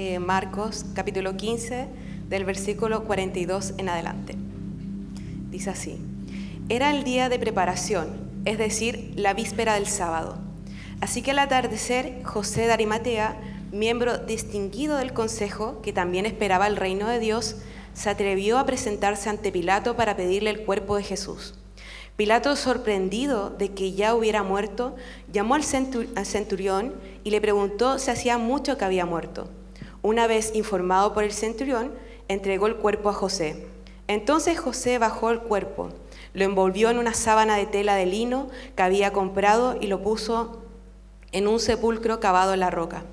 eh, Marcos capítulo 15 del versículo 42 en adelante. Dice así, era el día de preparación, es decir, la víspera del sábado. Así que al atardecer, José de Arimatea, miembro distinguido del consejo, que también esperaba el reino de Dios, se atrevió a presentarse ante Pilato para pedirle el cuerpo de Jesús. Pilato, sorprendido de que ya hubiera muerto, llamó al centurión y le preguntó si hacía mucho que había muerto. Una vez informado por el centurión, entregó el cuerpo a José. Entonces José bajó el cuerpo, lo envolvió en una sábana de tela de lino que había comprado y lo puso en un sepulcro cavado en la roca.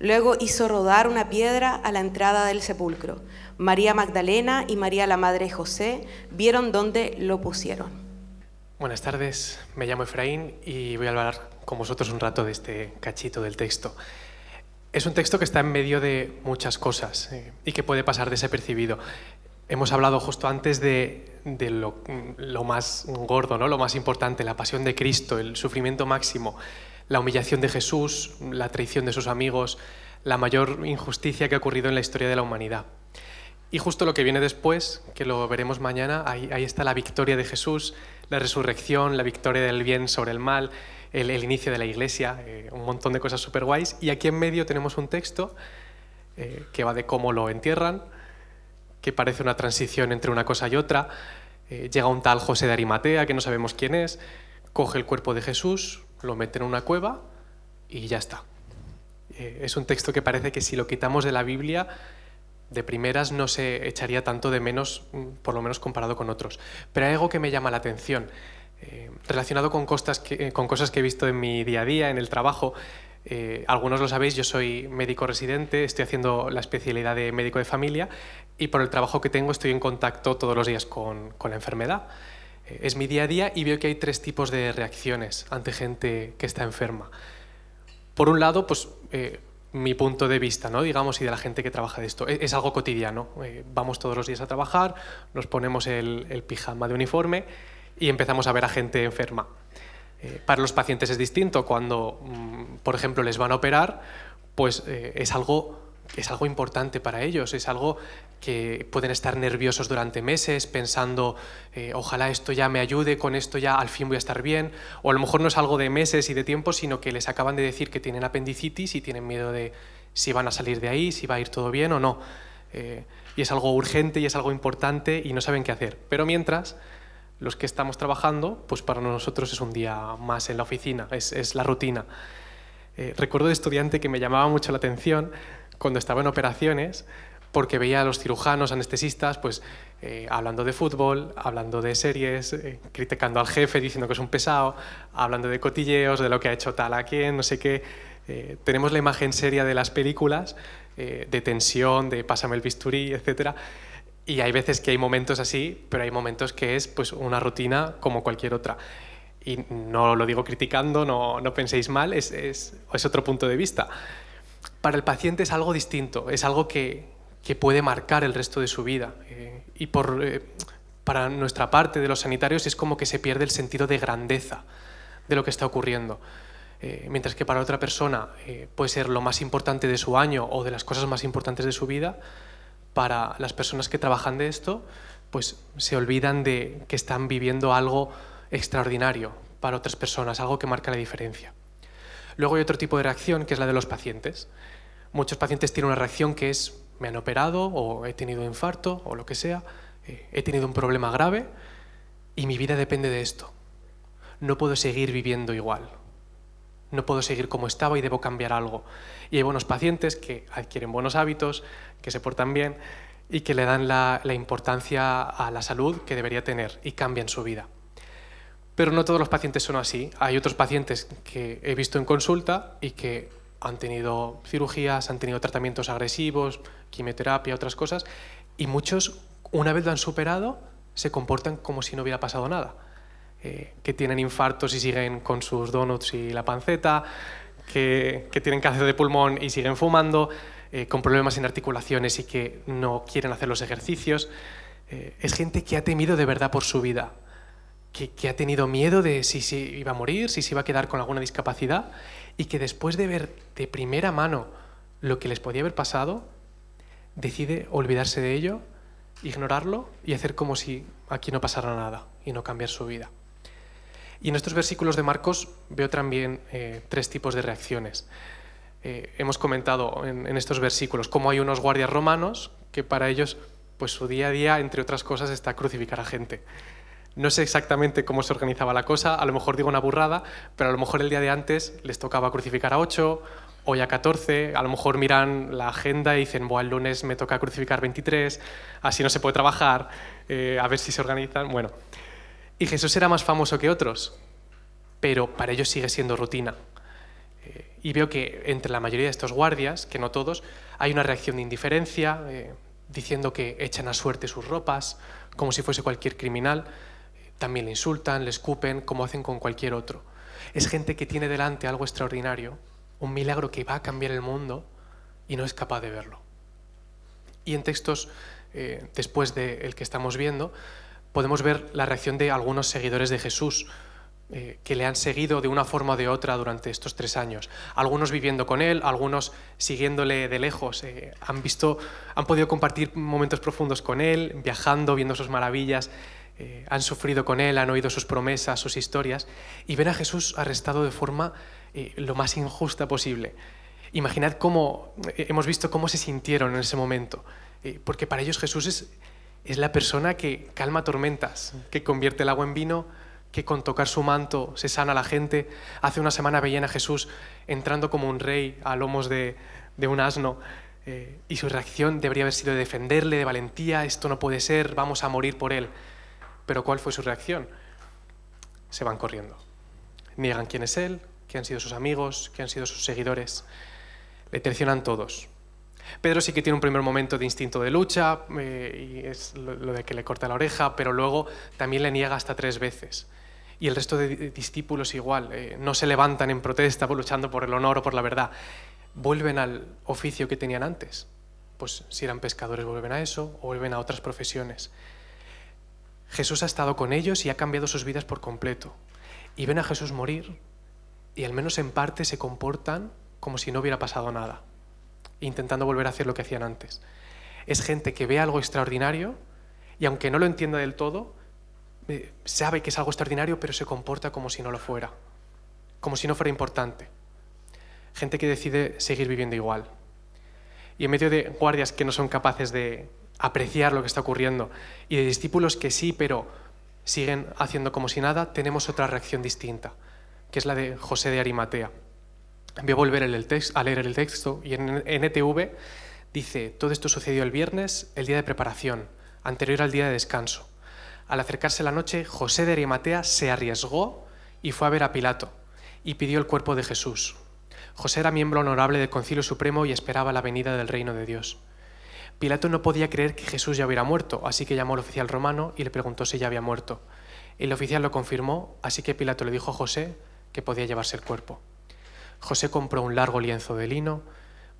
Luego hizo rodar una piedra a la entrada del sepulcro. María Magdalena y María la madre José vieron dónde lo pusieron. Buenas tardes, me llamo Efraín y voy a hablar con vosotros un rato de este cachito del texto. Es un texto que está en medio de muchas cosas eh, y que puede pasar desapercibido. Hemos hablado justo antes de, lo, lo, más gordo, ¿no? lo más importante, la pasión de Cristo, el sufrimiento máximo, la humillación de Jesús, la traición de sus amigos, la mayor injusticia que ha ocurrido en la historia de la humanidad. Y justo lo que viene después, que lo veremos mañana, ahí, está la victoria de Jesús, la resurrección, la victoria del bien sobre el mal, el, inicio de la iglesia, eh, un montón de cosas súper guays. Y aquí en medio tenemos un texto eh, que va de cómo lo entierran, que parece una transición entre una cosa y otra. Eh, llega un tal José de Arimatea, que no sabemos quién es, coge el cuerpo de Jesús, lo mete en una cueva y ya está. es un texto que parece que si lo quitamos de la Biblia de primeras no se echaría tanto de menos, mm, por lo menos comparado con otros. Pero hay algo que me llama la atención, eh, relacionado con, cosas que, eh, con cosas que he visto en mi día a día, en el trabajo. Eh, algunos lo sabéis, yo soy médico residente, estoy haciendo la especialidad de médico de familia y por el trabajo que tengo estoy en contacto todos los días con, la enfermedad. es mi día a día y veo que hay tres tipos de reacciones ante gente que está enferma. Por un lado, pues mi punto de vista, ¿no? digamos, y de la gente que trabaja de esto. Es, algo cotidiano. Vamos todos los días a trabajar, nos ponemos el, pijama de uniforme y empezamos a ver a gente enferma. Eh, para los pacientes es distinto. Cuando, mm, por ejemplo, les van a operar, pues eh, es algo es algo importante para ellos, es algo que pueden estar nerviosos durante meses pensando, eh, ojalá esto ya me ayude, con esto ya al fin voy a estar bien, o a lo mejor no es algo de meses y de tiempo, sino que les acaban de decir que tienen apendicitis y tienen miedo de si van a salir de ahí, si va a ir todo bien o no. Y es algo urgente y es algo importante y no saben qué hacer. Pero mientras, los que estamos trabajando, pues para nosotros es un día más en la oficina, es, la rutina. Eh, recuerdo de estudiante que me llamaba mucho la atención cuando estaba en operaciones, porque veía a los cirujanos, anestesistas, pues eh, hablando de fútbol, hablando de series, eh, criticando al jefe, diciendo que es un pesado, hablando de cotilleos, de lo que ha hecho tal a quien, no sé qué. Eh, tenemos la imagen seria de las películas, de tensión, de pásame el bisturí, etc. Y hay veces que hay momentos así, pero hay momentos que es pues, una rutina como cualquier otra. Y no lo digo criticando, no, no penséis mal, es, es, es otro punto de vista para el paciente es algo distinto, es algo que, puede marcar el resto de su vida. Eh, y por, eh, para nuestra parte de los sanitarios es como que se pierde el sentido de grandeza de lo que está ocurriendo. Eh, mientras que para otra persona puede ser lo más importante de su año o de las cosas más importantes de su vida, para las personas que trabajan de esto, pues se olvidan de que están viviendo algo extraordinario para otras personas, algo que marca la diferencia. Luego hay otro tipo de reacción que es la de los pacientes. Muchos pacientes tienen una reacción que es me han operado o he tenido infarto o lo que sea, eh, he tenido un problema grave y mi vida depende de esto. No puedo seguir viviendo igual. No puedo seguir como estaba y debo cambiar algo. Y hay buenos pacientes que adquieren buenos hábitos, que se portan bien y que le dan la, la importancia a la salud que debería tener y cambian su vida. Pero no todos los pacientes son así. Hay otros pacientes que he visto en consulta y que han tenido cirugías, han tenido tratamientos agresivos, quimioterapia, otras cosas, y muchos, una vez lo han superado, se comportan como si no hubiera pasado nada. Eh, que tienen infartos y siguen con sus donuts y la panceta, que, tienen cáncer de pulmón y siguen fumando, eh, con problemas en articulaciones y que no quieren hacer los ejercicios. Eh, es gente que ha temido de verdad por su vida, que, que, ha tenido miedo de si, si iba a morir, si se iba a quedar con alguna discapacidad y que después de ver de primera mano lo que les podía haber pasado, decide olvidarse de ello, ignorarlo y hacer como si aquí no pasara nada y no cambiar su vida. Y en estos versículos de Marcos veo también eh, tres tipos de reacciones. Eh, hemos comentado en, estos versículos cómo hay unos guardias romanos que para ellos, pues su día a día, entre otras cosas, está crucificar a gente. No sé exactamente cómo se organizaba la cosa, a lo mejor digo una burrada, pero a lo mejor el día de antes les tocaba crucificar a ocho, hoy a 14, a lo mejor miran la agenda y dicen, bueno, el lunes me toca crucificar 23, así no se puede trabajar, eh, a ver si se organizan. Bueno, y Jesús era más famoso que otros, pero para ellos sigue siendo rutina. Eh, y veo que entre la mayoría de estos guardias, que no todos, hay una reacción de indiferencia, eh, diciendo que echan a suerte sus ropas, como si fuese cualquier criminal también le insultan, le escupen, como hacen con cualquier otro. Es gente que tiene delante algo extraordinario, un milagro que va a cambiar el mundo y no es capaz de verlo. Y en textos eh, después del que estamos viendo, podemos ver la reacción de algunos seguidores de Jesús, eh, que le han seguido de una forma o de otra durante estos tres años. Algunos viviendo con él, algunos siguiéndole de lejos. Eh, han visto, han podido compartir momentos profundos con él, viajando, viendo sus maravillas. Eh, han sufrido con él, han oído sus promesas, sus historias, y ven a Jesús arrestado de forma lo más injusta posible. Imaginad cómo hemos visto cómo se sintieron en ese momento, porque para ellos Jesús es, es la persona que calma tormentas, que convierte el agua en vino, que con tocar su manto se sana a la gente. Hace una semana veían a Jesús entrando como un rey a lomos de, de un asno. y su reacción debería haber sido de defenderle, de valentía, esto no puede ser, vamos a morir por él. Pero ¿cuál fue su reacción? Se van corriendo. Niegan quién es él, quién han sido sus amigos, quién han sido sus seguidores. Le traicionan todos. Pedro sí que tiene un primer momento de instinto de lucha, eh, y es lo, de que le corta la oreja, pero luego también le niega hasta tres veces. Y el resto de discípulos igual, eh, no se levantan en protesta luchando por el honor o por la verdad, vuelven al oficio que tenían antes. Pues si eran pescadores vuelven a eso o vuelven a otras profesiones. Jesús ha estado con ellos y ha cambiado sus vidas por completo. Y ven a Jesús morir y al menos en parte se comportan como si no hubiera pasado nada, intentando volver a hacer lo que hacían antes. Es gente que ve algo extraordinario y aunque no lo entienda del todo, eh, sabe que es algo extraordinario, pero se comporta como si no lo fuera, como si no fuera importante. Gente que decide seguir viviendo igual. Y en medio de guardias que no son capaces de apreciar lo que está ocurriendo. Y de discípulos que sí, pero siguen haciendo como si nada, tenemos otra reacción distinta, que es la de José de Arimatea. Voy a volver a leer el texto y en NTV dice, todo esto sucedió el viernes, el día de preparación, anterior al día de descanso. Al acercarse la noche, José de Arimatea se arriesgó y fue a ver a Pilato y pidió el cuerpo de Jesús. José era miembro honorable del Concilio Supremo y esperaba la venida del reino de Dios. Pilato no podía creer que Jesús ya hubiera muerto, así que llamó al oficial romano y le preguntó si ya había muerto. El oficial lo confirmó, así que Pilato le dijo a José que podía llevarse el cuerpo. José compró un largo lienzo de lino,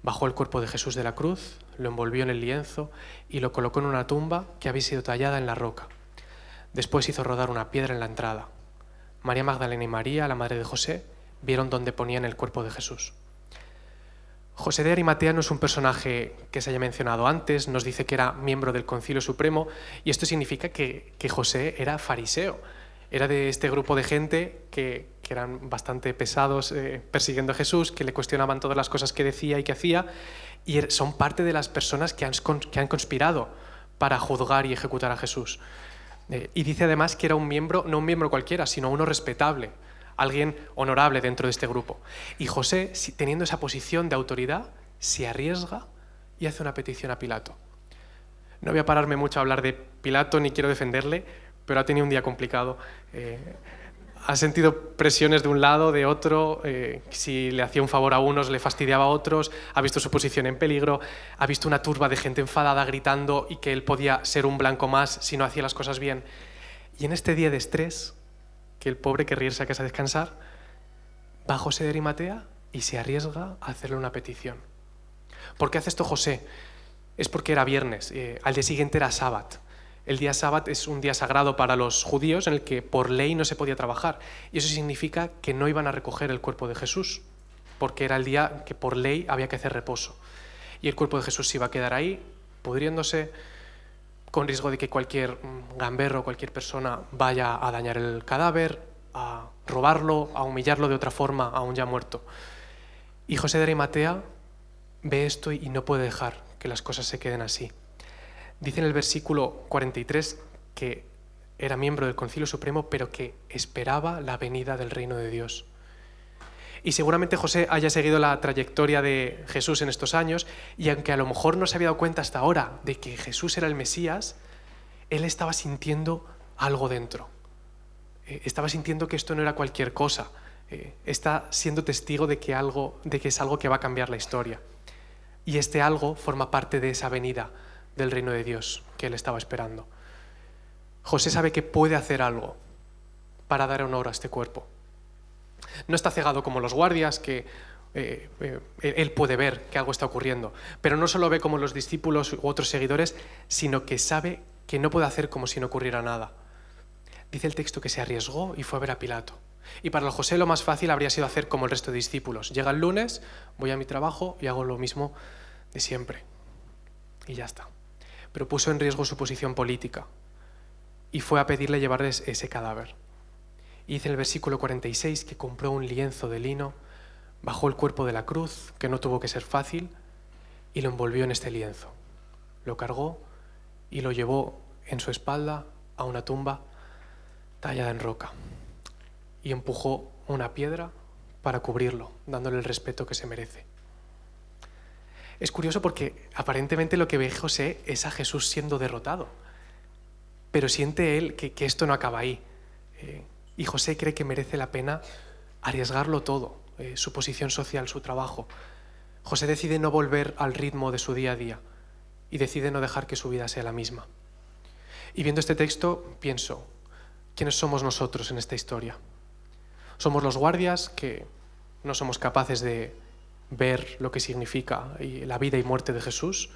bajó el cuerpo de Jesús de la cruz, lo envolvió en el lienzo y lo colocó en una tumba que había sido tallada en la roca. Después hizo rodar una piedra en la entrada. María Magdalena y María, la madre de José, vieron dónde ponían el cuerpo de Jesús. José de Arimatea no es un personaje que se haya mencionado antes, nos dice que era miembro del Concilio Supremo y esto significa que, José era fariseo, era de este grupo de gente que, eran bastante pesados eh, persiguiendo a Jesús, que le cuestionaban todas las cosas que decía y que hacía y er, son parte de las personas que han, que han conspirado para juzgar y ejecutar a Jesús. Eh, y dice además que era un miembro, no un miembro cualquiera, sino uno respetable alguien honorable dentro de este grupo. Y José, teniendo esa posición de autoridad, se arriesga y hace una petición a Pilato. No voy a pararme mucho a hablar de Pilato ni quiero defenderle, pero ha tenido un día complicado. Eh, ha sentido presiones de un lado, de otro, eh, si le hacía un favor a unos le fastidiaba a otros, ha visto su posición en peligro, ha visto una turba de gente enfadada gritando y que él podía ser un blanco más si no hacía las cosas bien. Y en este día de estrés, que el pobre querría irse a casa a descansar, va José de Arimatea y se arriesga a hacerle una petición. ¿Por qué hace esto José? Es porque era viernes, eh, al día siguiente era sábado. El día sábado es un día sagrado para los judíos en el que por ley no se podía trabajar. Y eso significa que no iban a recoger el cuerpo de Jesús, porque era el día que por ley había que hacer reposo. y el cuerpo de Jesús se iba a quedar ahí, pudriéndose, con riesgo de que cualquier mm, gamberro, cualquier persona vaya a dañar el cadáver, a robarlo, a humillarlo de otra forma, aún ya muerto. Y José de Arimatea ve esto y no puede dejar que las cosas se queden así. Dice en el versículo 43 que era miembro del Concilio Supremo, pero que esperaba la venida del reino de Dios. Y seguramente José haya seguido la trayectoria de Jesús en estos años y aunque a lo mejor no se había dado cuenta hasta ahora de que Jesús era el Mesías, él estaba sintiendo algo dentro. Eh, estaba sintiendo que esto no era cualquier cosa. Eh, está siendo testigo de que, algo, de que es algo que va a cambiar la historia. Y este algo forma parte de esa venida del reino de Dios que él estaba esperando. José sabe que puede hacer algo para dar honor a este cuerpo. No está cegado como los guardias, que eh, eh, él puede ver que algo está ocurriendo, pero no solo ve como los discípulos u otros seguidores, sino que sabe que no puede hacer como si no ocurriera nada. Dice el texto que se arriesgó y fue a ver a Pilato. Y para José lo más fácil habría sido hacer como el resto de discípulos. Llega el lunes, voy a mi trabajo y hago lo mismo de siempre. Y ya está. Pero puso en riesgo su posición política y fue a pedirle llevarles ese cadáver. Y dice el versículo 46 que compró un lienzo de lino, bajó el cuerpo de la cruz, que no tuvo que ser fácil, y lo envolvió en este lienzo. Lo cargó y lo llevó en su espalda a una tumba tallada en roca. Y empujó una piedra para cubrirlo, dándole el respeto que se merece. Es curioso porque aparentemente lo que ve José es a Jesús siendo derrotado, pero siente él que, esto no acaba ahí. Eh, y José cree que merece la pena arriesgarlo todo, eh, su posición social, su trabajo. José decide no volver al ritmo de su día a día y decide no dejar que su vida sea la misma. Y viendo este texto, pienso, ¿quiénes somos nosotros en esta historia? Somos los guardias que no somos capaces de ver lo que significa la vida y muerte de Jesús.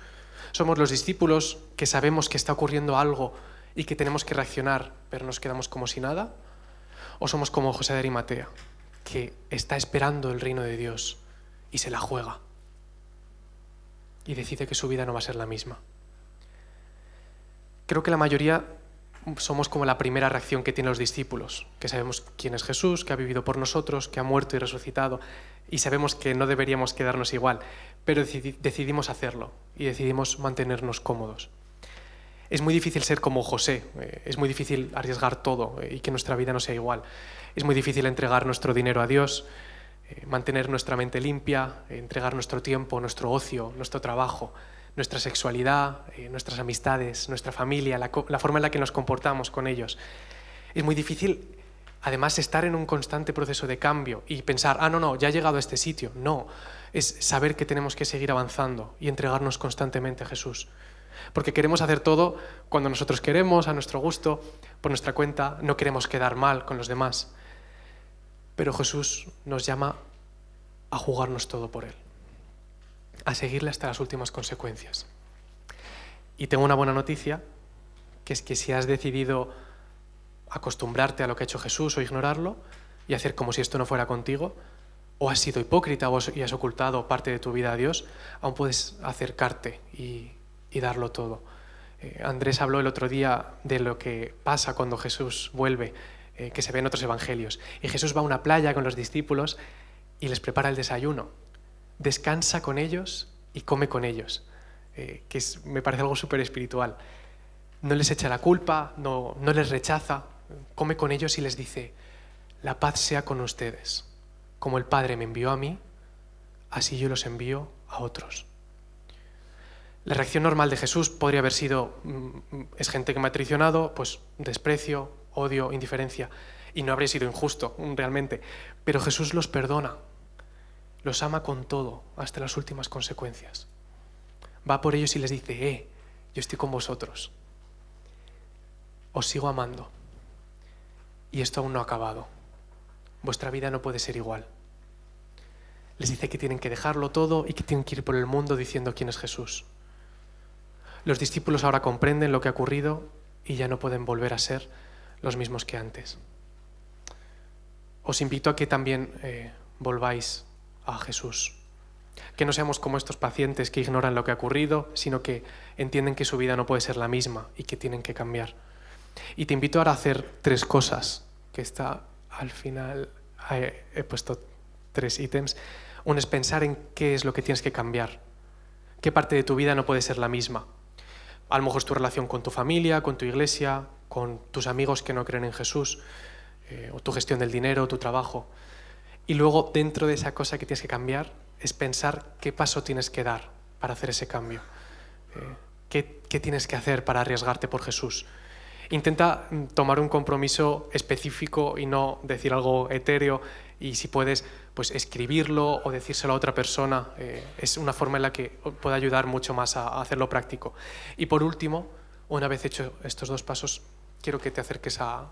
Somos los discípulos que sabemos que está ocurriendo algo y que tenemos que reaccionar, pero nos quedamos como si nada. ¿O somos como José de Arimatea, que está esperando el reino de Dios y se la juega y decide que su vida no va a ser la misma? Creo que la mayoría somos como la primera reacción que tienen los discípulos, que sabemos quién es Jesús, que ha vivido por nosotros, que ha muerto y resucitado, y sabemos que no deberíamos quedarnos igual, pero decidimos hacerlo y decidimos mantenernos cómodos es muy difícil ser como José, eh, es muy difícil arriesgar todo eh, y que nuestra vida no sea igual. Es muy difícil entregar nuestro dinero a Dios, eh, mantener nuestra mente limpia, entregar nuestro tiempo, nuestro ocio, nuestro trabajo, nuestra sexualidad, nuestras amistades, nuestra familia, la, la forma en la que nos comportamos con ellos. Es muy difícil además estar en un constante proceso de cambio y pensar, ah, no, no, ya he llegado a este sitio. No, es saber que tenemos que seguir avanzando y entregarnos constantemente a Jesús porque queremos hacer todo cuando nosotros queremos, a nuestro gusto, por nuestra cuenta, no queremos quedar mal con los demás. Pero Jesús nos llama a jugarnos todo por Él, a seguirle hasta las últimas consecuencias. Y tengo una buena noticia, que es que si has decidido acostumbrarte a lo que ha hecho Jesús o ignorarlo y hacer como si esto no fuera contigo, o has sido hipócrita y has ocultado parte de tu vida a Dios, aún puedes acercarte y darlo todo. Eh, Andrés habló el otro día de lo que pasa cuando Jesús vuelve, eh, que se ve en otros evangelios. Y Jesús va a una playa con los discípulos y les prepara el desayuno. Descansa con ellos y come con ellos, eh, que me parece algo súper espiritual. No les echa la culpa, no, no les rechaza, come con ellos y les dice, la paz sea con ustedes. Como el Padre me envió a mí, así yo los envío a otros. La reacción normal de Jesús podría haber sido, mm, es gente que me ha traicionado, pues desprecio, odio, indiferencia, y no habría sido injusto realmente. Pero Jesús los perdona, los ama con todo, hasta las últimas consecuencias. Va por ellos y les dice, eh, yo estoy con vosotros, os sigo amando, y esto aún no ha acabado. Vuestra vida no puede ser igual. Les dice que tienen que dejarlo todo y que tienen que ir por el mundo diciendo quién es Jesús. Los discípulos ahora comprenden lo que ha ocurrido y ya no pueden volver a ser los mismos que antes. Os invito a que también eh, volváis a Jesús. Que no seamos como estos pacientes que ignoran lo que ha ocurrido, sino que entienden que su vida no puede ser la misma y que tienen que cambiar. Y te invito ahora a hacer tres cosas, que está al final, he puesto tres ítems. Uno es pensar en qué es lo que tienes que cambiar, qué parte de tu vida no puede ser la misma. A lo mejor es tu relación con tu familia, con tu iglesia, con tus amigos que no creen en Jesús, eh, o tu gestión del dinero, tu trabajo. Y luego, dentro de esa cosa que tienes que cambiar, es pensar qué paso tienes que dar para hacer ese cambio. Eh, qué, ¿Qué tienes que hacer para arriesgarte por Jesús? Intenta mm, tomar un compromiso específico y no decir algo etéreo y si puedes, pues escribirlo o decírselo a otra persona. Eh, es una forma en la que puede ayudar mucho más a, hacerlo práctico. Y por último, una vez hecho estos dos pasos, quiero que te acerques a,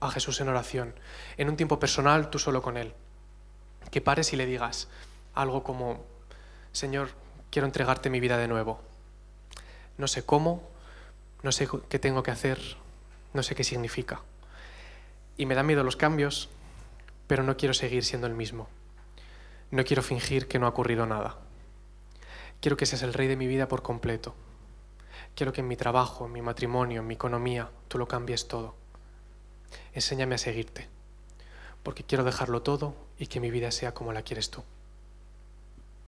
a Jesús en oración, en un tiempo personal, tú solo con Él. Que pares y le digas algo como, Señor, quiero entregarte mi vida de nuevo. No sé cómo, no sé qué tengo que hacer, no sé qué significa. Y me da miedo los cambios, pero no quiero seguir siendo el mismo. No quiero fingir que no ha ocurrido nada. Quiero que seas el rey de mi vida por completo. Quiero que en mi trabajo, en mi matrimonio, en mi economía, tú lo cambies todo. Enséñame a seguirte, porque quiero dejarlo todo y que mi vida sea como la quieres tú.